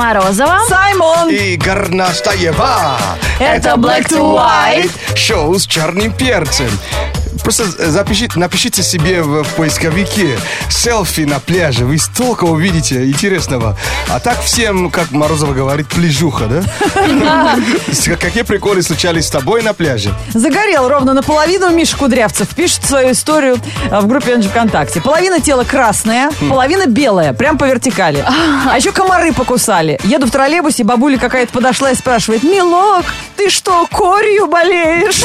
Морозова. Саймон! И Горностаева. Это Black to White. Шоу с черным перцем. Просто запишите, напишите себе в поисковике селфи на пляже. Вы столько увидите интересного. А так всем, как Морозова говорит, пляжуха, да? Какие приколы случались с тобой на пляже? Загорел ровно наполовину Миша Кудрявцев. Пишет свою историю а, в группе Энджи ВКонтакте. Половина тела красная, половина белая, прям по вертикали. А еще комары покусали. Еду в троллейбусе, бабуля какая-то подошла и спрашивает, «Милок, ты что, корью болеешь?»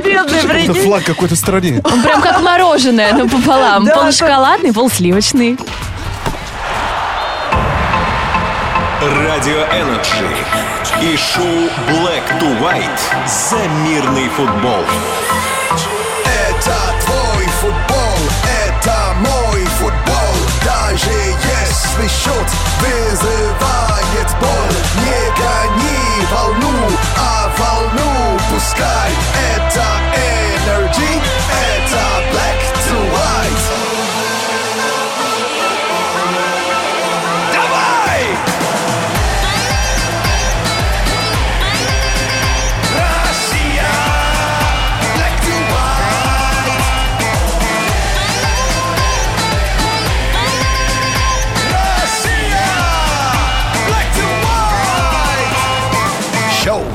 Бедный, Это прикинь. флаг какой-то страны. Он прям как мороженое, но пополам. Да, Пол шоколадный, пол сливочный. Радио Energy и шоу Black to White за мирный футбол. Это твой футбол, это мой футбол Даже если счет вызывает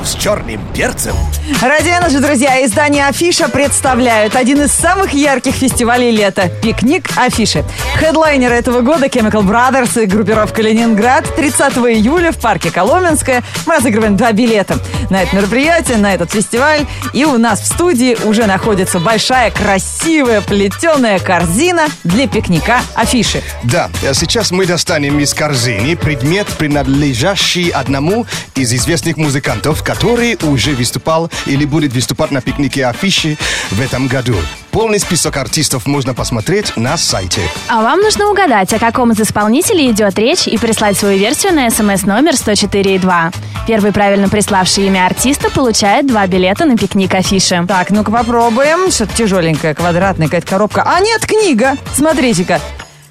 с черным перцем. Ради Energy, друзья, издание Афиша представляют один из самых ярких фестивалей лета – пикник Афиши. Хедлайнеры этого года Chemical Brothers и группировка Ленинград 30 июля в парке Коломенское. Мы разыгрываем два билета на это мероприятие, на этот фестиваль. И у нас в студии уже находится большая, красивая, плетеная корзина для пикника Афиши. Да, а сейчас мы достанем из корзины предмет, принадлежащий одному из известных музыкантов, который уже выступал или будет выступать на пикнике афиши в этом году. Полный список артистов можно посмотреть на сайте. А вам нужно угадать, о каком из исполнителей идет речь и прислать свою версию на смс номер 104.2. Первый правильно приславший имя артиста получает два билета на пикник афиши. Так, ну-ка попробуем. Что-то тяжеленькая, квадратная какая-то коробка. А нет, книга. Смотрите-ка.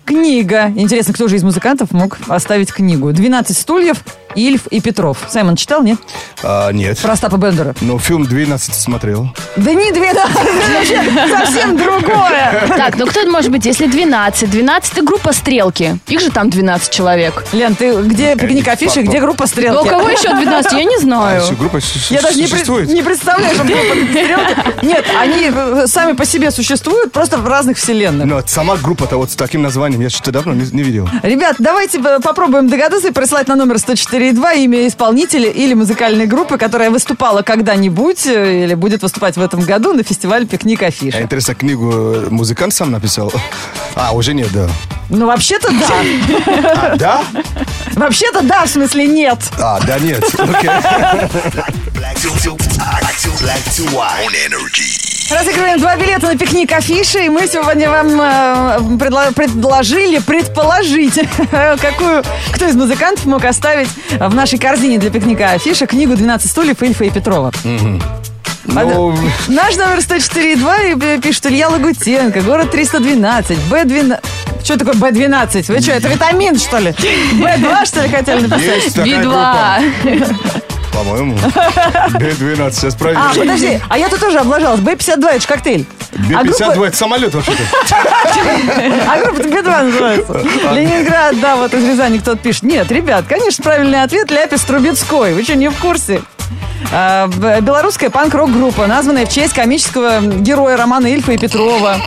Книга. Интересно, кто же из музыкантов мог оставить книгу? «12 стульев», «Ильф» и «Петров». Саймон читал, нет? А, нет. Про Остапа Бендера. Но фильм 12 смотрел. Да не 12, это вообще совсем другое. Так, ну кто это может быть, если 12? 12 группа «Стрелки». Их же там 12 человек. Лен, ты где пикник афиши, где группа Ну, у «Стрелки»? кого еще 12? Я не А, знаю. группа Я даже не, представляю, чтобы группа «Стрелки». Нет, они э, сами по себе существуют, просто в разных вселенных. Но сама группа-то вот с таким названием я что-то давно не, видел. Ребят, давайте э, попробуем догадаться и прислать на номер 104.2 имя исполнителя или музыкальной группы, которая выступала когда-нибудь э, или будет выступать в этом году на фестивале «Пикник А Афиша». интересно, книгу э, музыкант сам написал? А, уже нет, да. Ну, вообще-то да. А, да? Вообще-то да, в смысле нет. А, да нет. Окей. Black Разыгрываем два билета на пикник афиши, и мы сегодня вам э, предло- предложили предположить, какую, кто из музыкантов мог оставить в нашей корзине для пикника афиши книгу «12 стульев» Ильфа и Петрова. Ну, Наш номер 104.2 и пишет Илья Лагутенко, город 312, Б12. Что такое Б12? Вы что, это витамин, что ли? Б2, что ли, хотели написать? есть такая Би-2. группа. По-моему. Б-12, сейчас А, проверю. подожди, а я тут тоже облажалась. Б52 это же коктейль. А группа- Б-52 это самолет вообще-то. А группа Би-2 называется. Ленинград, да, вот из Рязани кто-то пишет. Нет, ребят, конечно, правильный ответ Ляпис Трубецкой. Вы что, не в курсе? А, Белорусская панк-рок группа, названная в честь комического героя романа Ильфа и Петрова.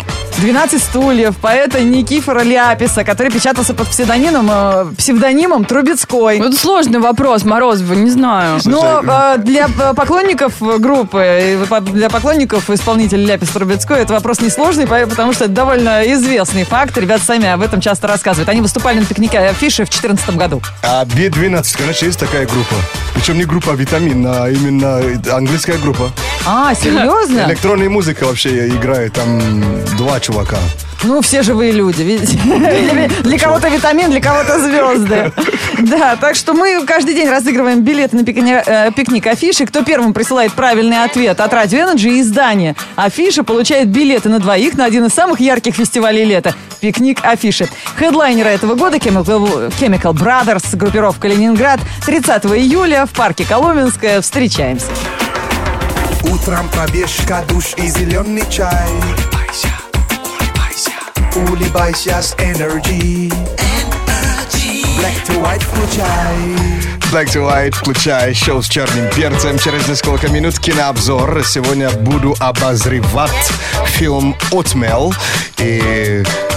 12 стульев, поэта Никифора Ляписа, который печатался под псевдонимом, э, псевдонимом Трубецкой. Ну, Это сложный вопрос, Морозова, не знаю. Но э, для э, поклонников группы, по- для поклонников исполнителя Ляпис Трубецкой это вопрос несложный, по- потому что это довольно известный факт. Ребята сами об этом часто рассказывают. Они выступали на пикнике афиши в 2014 году. А Б-12, конечно, есть такая группа. Причем не группа «Витамин», а именно английская группа. А, серьезно? Электронная музыка вообще играет, там два чувака. Ну, все живые люди, видите. Для, для кого-то витамин, для кого-то звезды. Да, так что мы каждый день разыгрываем билеты на пикни- э, пикник афиши. Кто первым присылает правильный ответ от Radio Energy и издания Афиша получает билеты на двоих на один из самых ярких фестивалей лета. Пикник афиши. Хедлайнеры этого года Chemical, Chemical Brothers, группировка Ленинград. 30 июля в парке Коломенское. Встречаемся. Утром пробежка, душ и зеленый чай. Улыбайся с Energy. Black to white включай. Black to White, включая шоу с черным перцем. Через несколько минут кинообзор. Сегодня буду обозревать фильм «Отмел». И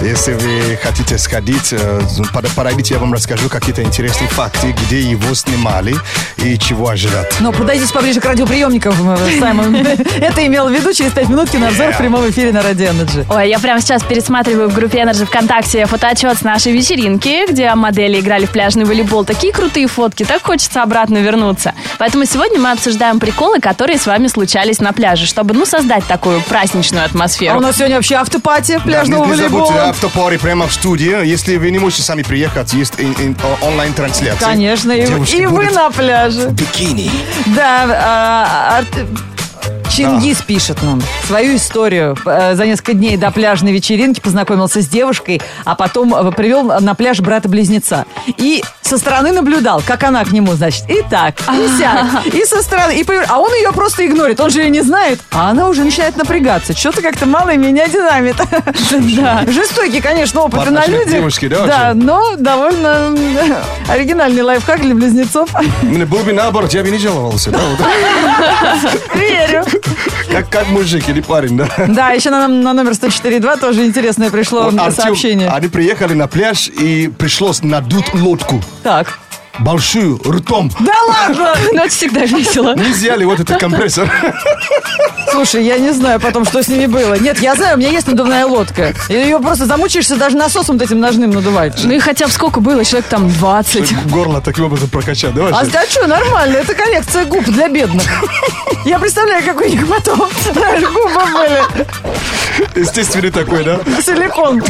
если вы хотите сходить, э, под- подойдите, я вам расскажу какие-то интересные факты, где его снимали и чего ожидать. Но подойдите поближе к радиоприемникам, э, Саймон. Это имел в виду через 5 минут кинообзор в прямом эфире на Radio Energy. Ой, я прямо сейчас пересматриваю в группе Energy ВКонтакте фотоотчет с нашей вечеринки, где модели играли в пляжный волейбол. Такие крутые фотки, так хочется обратно вернуться. Поэтому сегодня мы обсуждаем приколы, которые с вами случались на пляже, чтобы, ну, создать такую праздничную А атмосферу. у нас сегодня вообще автопати Да, пляжного не забудьте автопары прямо в студии. Если вы не можете сами приехать, есть онлайн-трансляция. Конечно, и, и вы на пляже. в бикини. Да, а, ар- Чингис пишет нам свою историю. Э, За несколько дней до пляжной вечеринки познакомился с девушкой, а потом э, привел на пляж брата-близнеца. И со стороны наблюдал, как она к нему, значит, и так, и сяк, и со стороны. И повер- а он ее просто игнорит, он же ее не знает. А она уже начинает напрягаться. Что-то как-то мало меня динамит. Да. Жестокий, конечно, опыт на девушке, да, Да, но довольно м, оригинальный лайфхак для близнецов. Мне Был бы наоборот, я бы не жаловался. да, вот. Верю. Как, как мужик или парень, да? Да, еще на, на номер 104.2 тоже интересное пришло Вот Артем, сообщение. Они приехали на пляж и пришлось надуть лодку. Так. Большую, ртом. Да ладно! Ну, это всегда весело. Не взяли вот этот компрессор. Слушай, я не знаю потом, что с ними было. Нет, я знаю, у меня есть надувная лодка. И ее просто замучаешься даже насосом вот этим ножным надувать. Ну и хотя бы сколько было? Человек там 20. Горло таким образом прокачать. Давай. А, сейчас. а что, нормально, это коррекция губ для бедных. Я представляю, как у них потом губы были. Естественный такой, да? Силикон.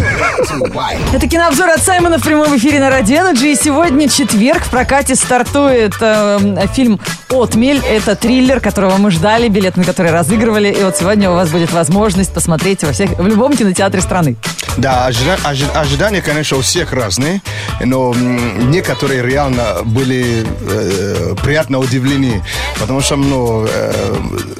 Это кинообзор от Саймона в прямом эфире на Radio Energy. И сегодня четверг. В прокате стартует э, фильм «Отмель». Это триллер, которого мы ждали, билет на который разыгрывали. И вот сегодня у вас будет возможность посмотреть во всех, в любом кинотеатре страны. Да, ожида- ожи- ожидания, конечно, у всех разные, но м, некоторые реально были э, приятно удивлены, потому что ну, э,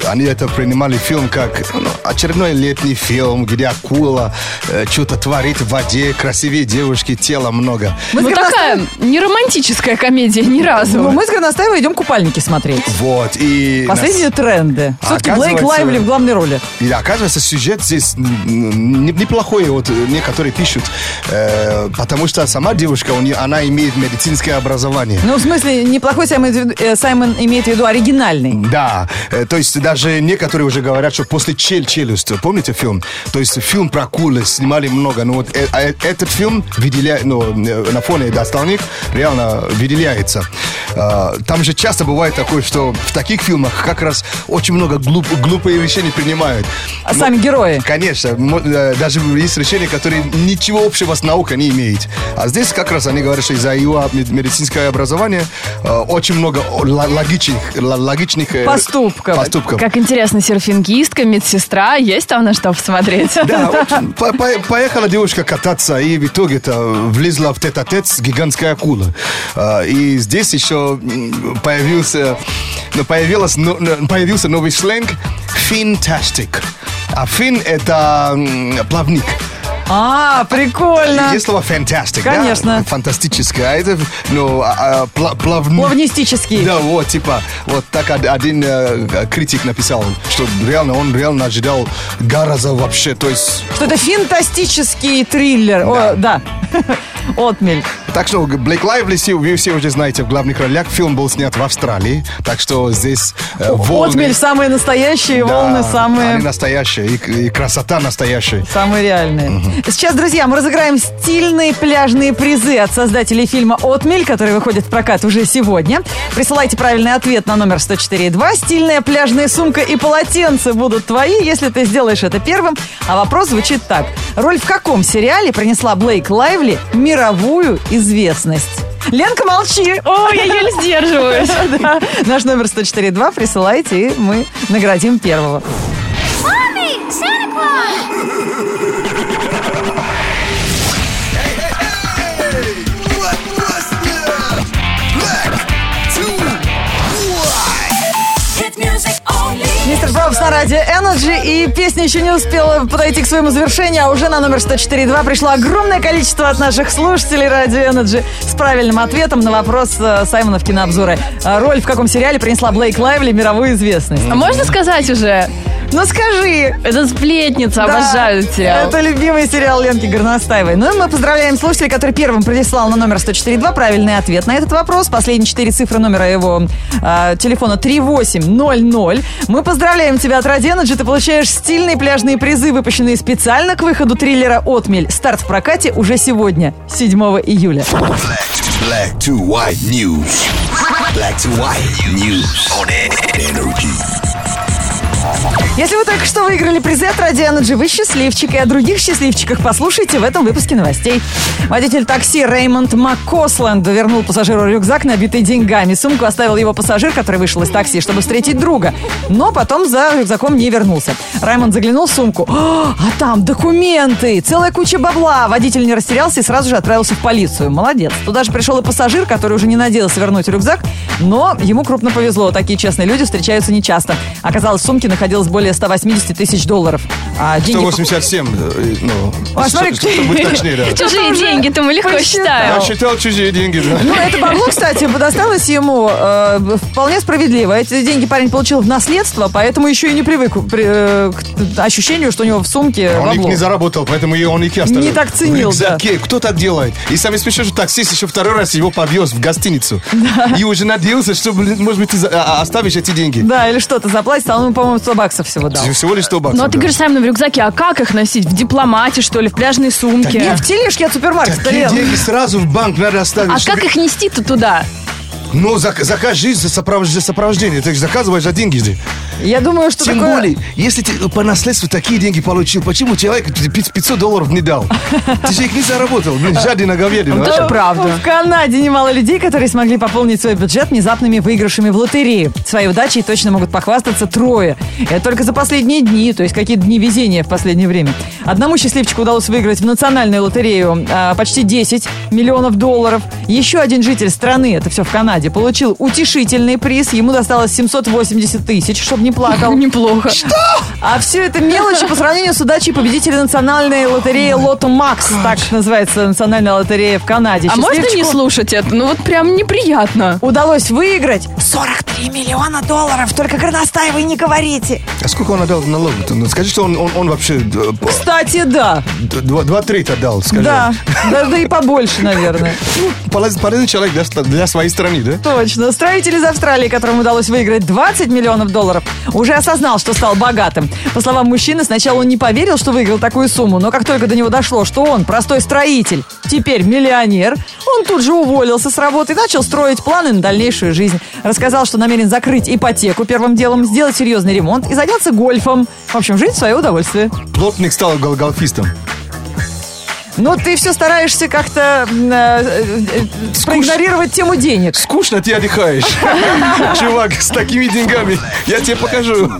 они это принимали фильм как ну, очередной летний фильм, где акула э, что-то творит в воде, красивее девушки, тела много. Мы Ну такая не романтическая комедия ни разу. Ну, мы с Горностаевой идем купальники смотреть. Вот, и... Последние тренды. А Все-таки Блейк Лайвли в главной роли. И оказывается, сюжет здесь неплохой, вот э, некоторые пишут, э, потому что сама девушка, у нее, она имеет медицинское образование. Ну, в смысле, неплохой Саймон, э, Саймон имеет в виду оригинальный. Да, э, то есть даже некоторые уже говорят, что после «Чель челюсть», помните фильм? То есть фильм про акулы снимали много, но вот э- э- этот фильм выделяет, ну, э, на фоне остальных реально выделяется. Э, Там же часто бывает такое, что в таких фильмах как раз очень много глуп- глупые решения принимают. А Но- сами герои. Конечно, э, даже есть решения, которые ничего общего с наукой не имеют. А здесь как раз они говорят, что из-за его мед- медицинское образование э, очень много логичных, логичных э, Поступков. поступков. Как интересно, серфингистка, медсестра, есть там на что посмотреть? Да, вот по- по- поехала девушка кататься, и в итоге это влезла в тет-а-тет с гигантской акулой. И здесь еще появился, ну, появилась, но- но- появился новый сленг «финтастик». А фин – это плавник. А, прикольно. Есть слово fantastic, Конечно. да? Фантастическое. А это, ну, а, а, пла-. Плавнистический. Да, вот, типа, вот так од- один э, критик написал, что реально, он реально ожидал гораздо вообще, то есть, Что это фантастический триллер. О, да. Отмель. Так что Блейк Лайвли, вы все уже знаете, в главных ролях фильм был снят в Австралии, так что здесь э, волны... Отмель самые настоящие, Да, волны самые... Они настоящие, и, и красота настоящая. Самые реальные. Сейчас, друзья, мы разыграем стильные пляжные призы от создателей фильма «Отмель», который выходит в прокат уже сегодня. Присылайте правильный ответ на номер 104.2. Стильная пляжная сумка и полотенце будут твои, если ты сделаешь это первым. А вопрос звучит так. Роль в каком сериале принесла Блейк Лайвли мировую известность? Ленка, молчи! О, я еле сдерживаюсь. Наш номер 104.2 присылайте, и мы наградим первого. Мистер Пробс на радио Energy, и песня еще не успела подойти к своему завершению, а уже на номер 104.2 пришло огромное количество от наших слушателей радио Energy с правильным ответом на вопрос э, Саймона в кинообзоре. А Роль в каком сериале принесла Блейк Лайвли мировую известность? А можно сказать уже? Ну скажи! Это сплетница, Да, обожаю сериал. Это любимый сериал Ленки Горностаевой. Ну и мы поздравляем слушателя, который первым прислал на номер 104.2 правильный ответ на этот вопрос. Последние четыре цифры номера его э, телефона 3800. Мы поздравляем тебя от Радионаджи. Ты получаешь стильные пляжные призы, выпущенные специально к выходу триллера «Отмель». Старт в прокате уже сегодня, 7 июля. Black to white news. Black to white news on energy. Если вы только что выиграли призы от Радио Energy, вы счастливчик. И о других счастливчиках послушайте в этом выпуске новостей. Водитель такси Реймонд МакКосленд вернул пассажиру рюкзак, набитый деньгами. Сумку оставил его пассажир, который вышел из такси, чтобы встретить друга. Но потом за рюкзаком не вернулся. Раймонд заглянул в сумку. «О, а там документы! Целая куча бабла! Водитель не растерялся и сразу же отправился в полицию. Молодец. Туда же пришел и пассажир, который уже не надеялся вернуть рюкзак, но ему крупно повезло. Такие честные люди встречаются нечасто. Оказалось, в сумке находилось более 180 тысяч долларов. А деньги... 187, э, ну, А, смотри, что- чтобы быть точнее, да. Чужие деньги-то мы легко посчитал. считаем. Я считал чужие деньги, да. Ну, это бабло, кстати, досталось ему э, вполне справедливо. Эти деньги парень получил в наследство, поэтому еще и не привык при- э, к ощущению, что у него в сумке Он их не заработал, поэтому и он их и оставил. Не так ценил, рюкзаке. Кто так делает? И самое смешное, что таксист еще второй раз его подвез в гостиницу. И уже надеялся, что, может быть, ты а- а- оставишь эти деньги. Да, или что-то заплатит, а он ему, по-моему, 100 баксов всего дал. Всего лишь 100 баксов. Ну, а ты да. говоришь, Саймон, в рюкзаке, а как их носить? В дипломате, что ли, в пляжной сумке? Нет, в тележке от супермаркета. Такие деньги сразу в банк надо оставить. А чтобы- как их нести-то туда? Ну, зак- закажи за сопров- за сопровождение. Ты же заказываешь за деньги же. Я думаю, что Тем такое... более, если ты по наследству такие деньги получил, почему человек тебе 500 долларов не дал? Ты же их не заработал. Блин, жадина говядина. А? правда. В Канаде немало людей, которые смогли пополнить свой бюджет внезапными выигрышами в лотерее. Своей удачей точно могут похвастаться трое. Это только за последние дни, то есть какие-то дни везения в последнее время. Одному счастливчику удалось выиграть в национальную лотерею а, почти 10 миллионов долларов. Еще один житель страны, это все в Канаде, получил утешительный приз. Ему досталось 780 тысяч, чтобы не плакал. Неплохо. А все это мелочи по сравнению с удачей победителя национальной лотереи Лото Макс. Так называется национальная лотерея в Канаде. А можно не слушать это? Ну, вот прям неприятно. Удалось выиграть 43 миллиона долларов. Только Горностаевой не говорите. А сколько он отдал налогов? Ну, скажи, что он, он, он вообще э, Кстати, да. два, два трети отдал, скажи. Да. Да, да и побольше, наверное. Полез- полезный человек для, для своей страны, да? Точно. Строитель из Австралии, которому удалось выиграть 20 миллионов долларов, уже осознал, что стал богатым. По словам мужчины, сначала он не поверил, что выиграл такую сумму, но как только до него дошло, что он простой строитель, теперь миллионер, он тут же уволился с работы и начал строить планы на дальнейшую жизнь. Рассказал, что намерен закрыть ипотеку первым делом, сделать серьезный ремонт и заняться гольфом. В общем, жить в свое удовольствие. Плотник стал гол- голфистом. Но ты все стараешься как-то э, э, э, проигнорировать тему денег. Скучно ты отдыхаешь. Чувак, с такими деньгами. Я тебе покажу.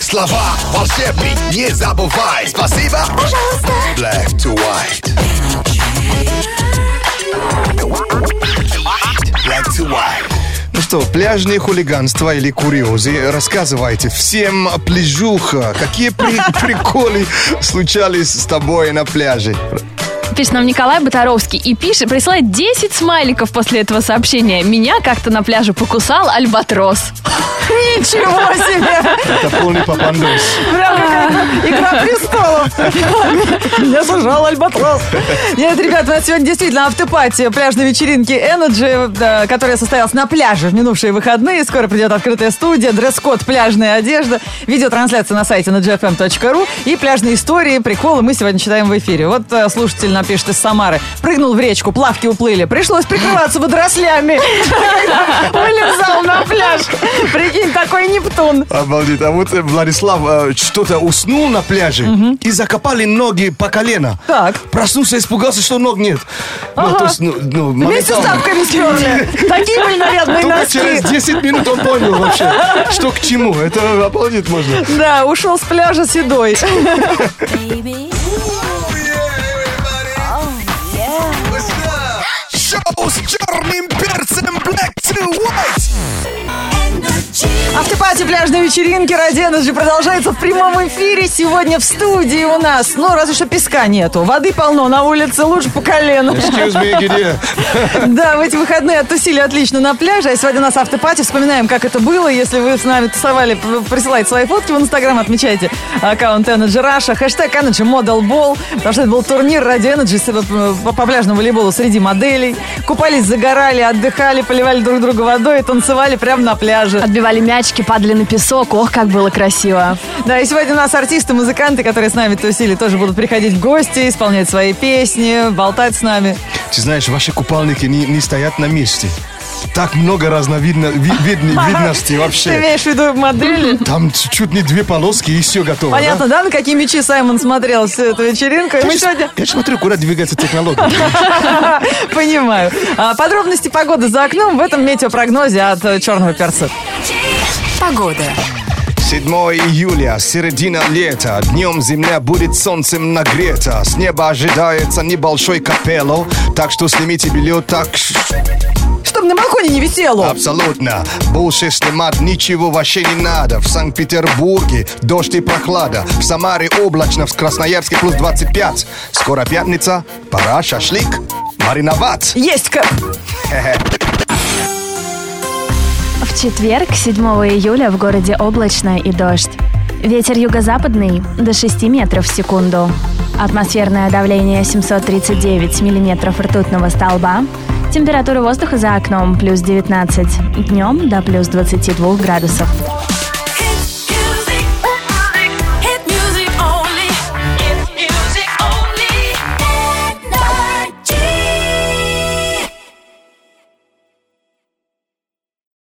Слова волшебный, не забывай. Спасибо. Пожалуйста. Black to white. Black to white. Ну что, пляжные хулиганства или курьезы, рассказывайте всем пляжуха, какие при- приколы случались с тобой на пляже. Пишет нам Николай Батаровский и пишет, присылает 10 смайликов после этого сообщения. Меня как-то на пляже покусал альбатрос. Ничего себе! Это полный папандос. Прям как Игра престолов. Меня сажал альбатрос. Нет, ребят, у нас сегодня действительно автопати пляжной вечеринки Energy, которая состоялась на пляже в минувшие выходные. Скоро придет открытая студия, дресс-код, пляжная одежда, видеотрансляция на сайте nagfm.ru и пляжные истории, приколы мы сегодня читаем в эфире. Вот э, слушатель напишет из Самары. Прыгнул в речку, плавки уплыли. Пришлось прикрываться водорослями. Вылезал на пляж. Прикинь, такой Нептун. Обалдеть. А вот э, Владислав э, что-то уснул на пляже и закопали ноги по колено. Так. Проснулся, испугался, что ног нет. Ну, Ага. то есть, ну, ну, Вместе с тапками сперли. Такие были нарядные Только носки. через 10 минут он понял вообще, что к чему. Это обалдеть можно. Да, ушел с пляжа седой. Шоу Автопати пляжной вечеринки ради Energy продолжается в прямом эфире. Сегодня в студии у нас, ну, разве что песка нету. Воды полно, на улице лучше по колену. Excuse me? Да, в эти выходные оттусили отлично на пляже. А сегодня у нас автопати. Вспоминаем, как это было. Если вы с нами тусовали, присылайте свои фотки в Инстаграм, отмечайте аккаунт Energy Russia, хэштег Energy Model Ball. Потому что это был турнир ради Energy по пляжному волейболу среди моделей. Купались, загорали, отдыхали, поливали друг друга водой и танцевали прямо на пляже. Отбивали мячики, падали на песок. Ох, как было красиво. Да, и сегодня у нас артисты, музыканты, которые с нами тусили, тоже будут приходить в гости, исполнять свои песни, болтать с нами. Ты знаешь, ваши купальники не, не стоят на месте. Так много разновидно, ви- видно- видностей Ты вообще. имеешь в виду модели? Там чуть не две полоски и все готово. Понятно, да, на какие мечи Саймон смотрел всю эту вечеринку? Я, сегодня... я смотрю, куда двигается технология. Понимаю. А, подробности погоды за окном в этом метеопрогнозе от черного перца. Погода. 7 июля, середина лета. Днем земля будет солнцем нагрета. С неба ожидается небольшой капелло. Так что снимите белье так Чтобы на балконе не висело. Абсолютно. Больше снимать ничего вообще не надо. В Санкт-Петербурге дождь и прохлада. В Самаре облачно, в Красноярске плюс 25. Скоро пятница, пора шашлык мариновать. Есть кэп. Четверг, 7 июля, в городе облачно и дождь. Ветер юго-западный до 6 метров в секунду. Атмосферное давление 739 миллиметров ртутного столба. Температура воздуха за окном плюс 19. Днем до плюс 22 градусов.